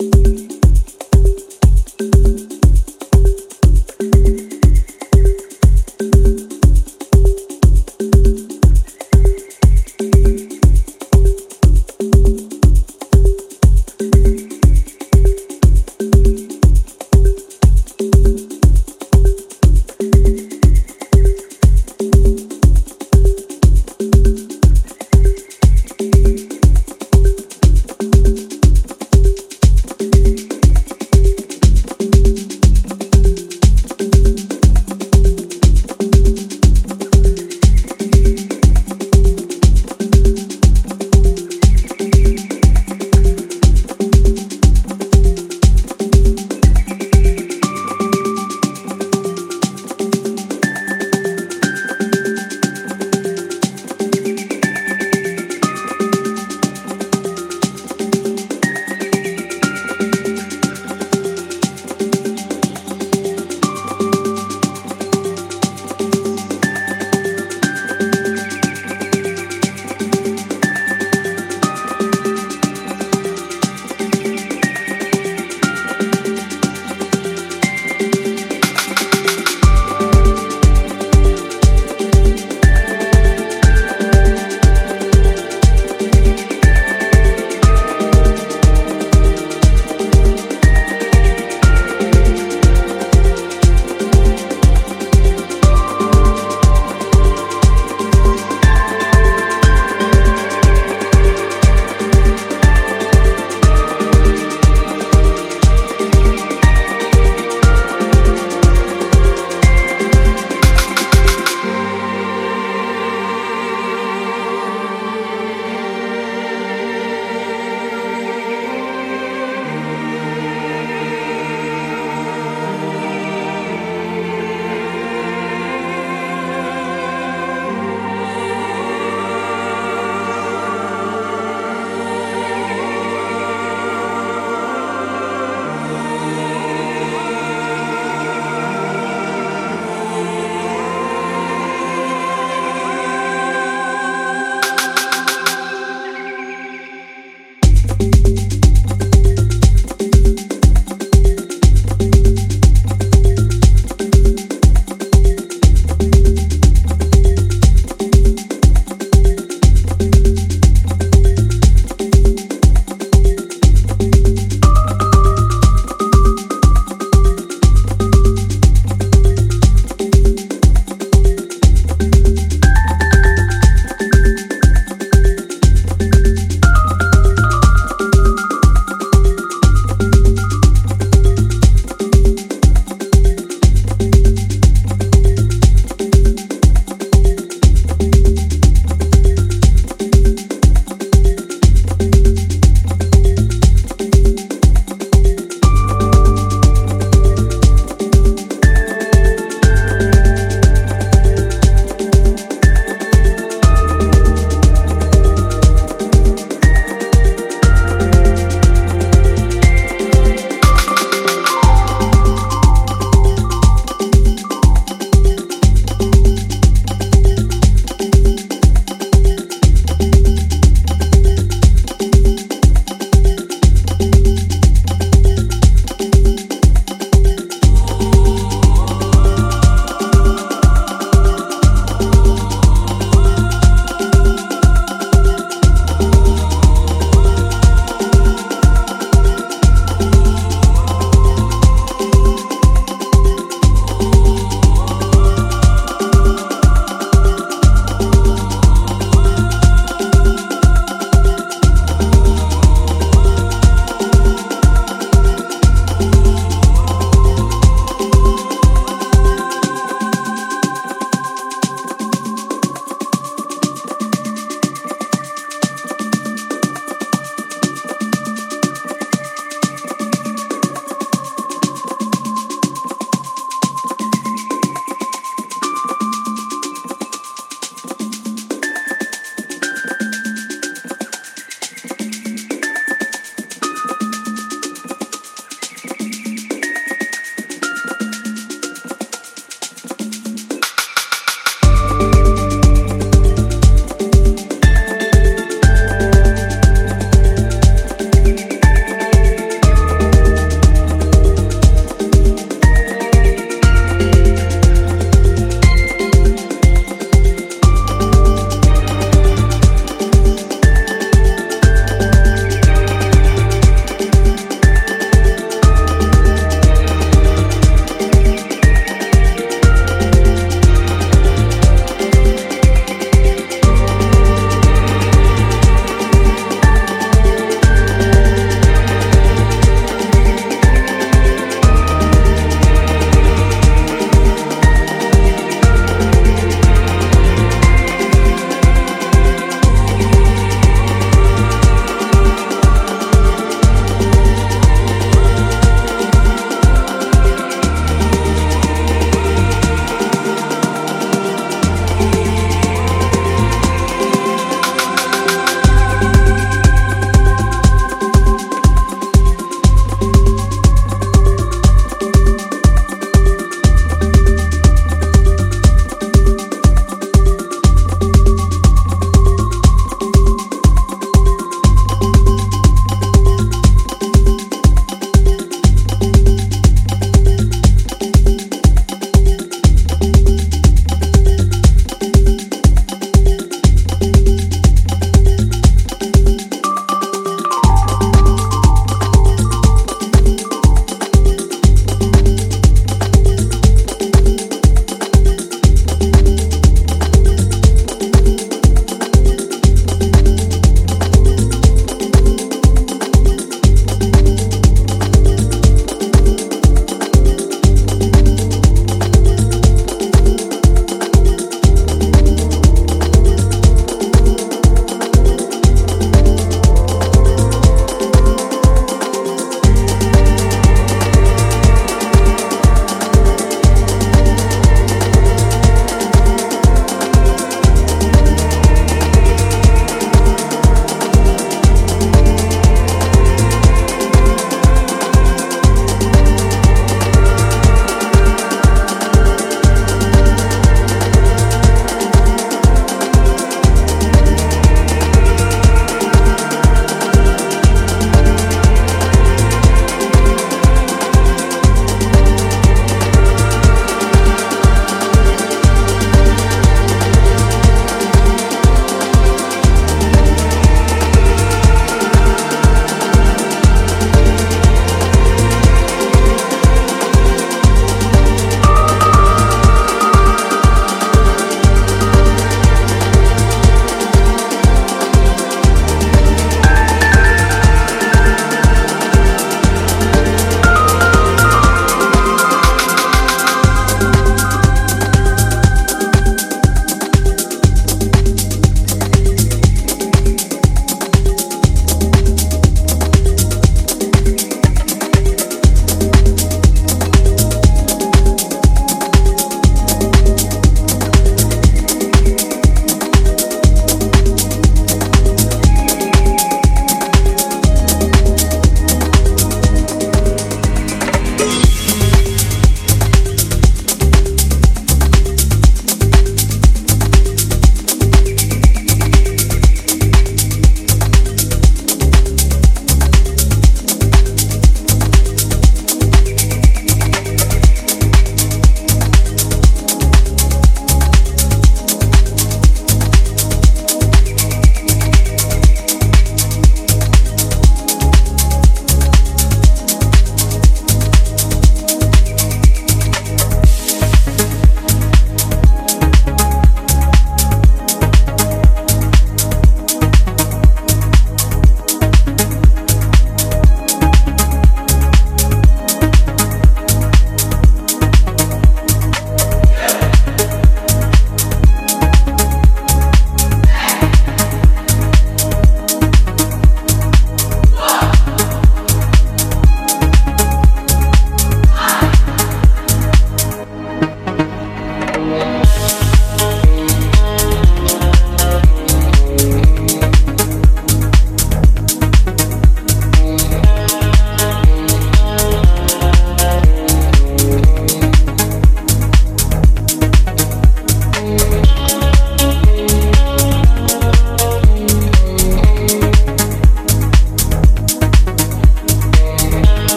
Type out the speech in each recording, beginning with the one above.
you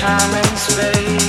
this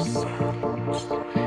silence.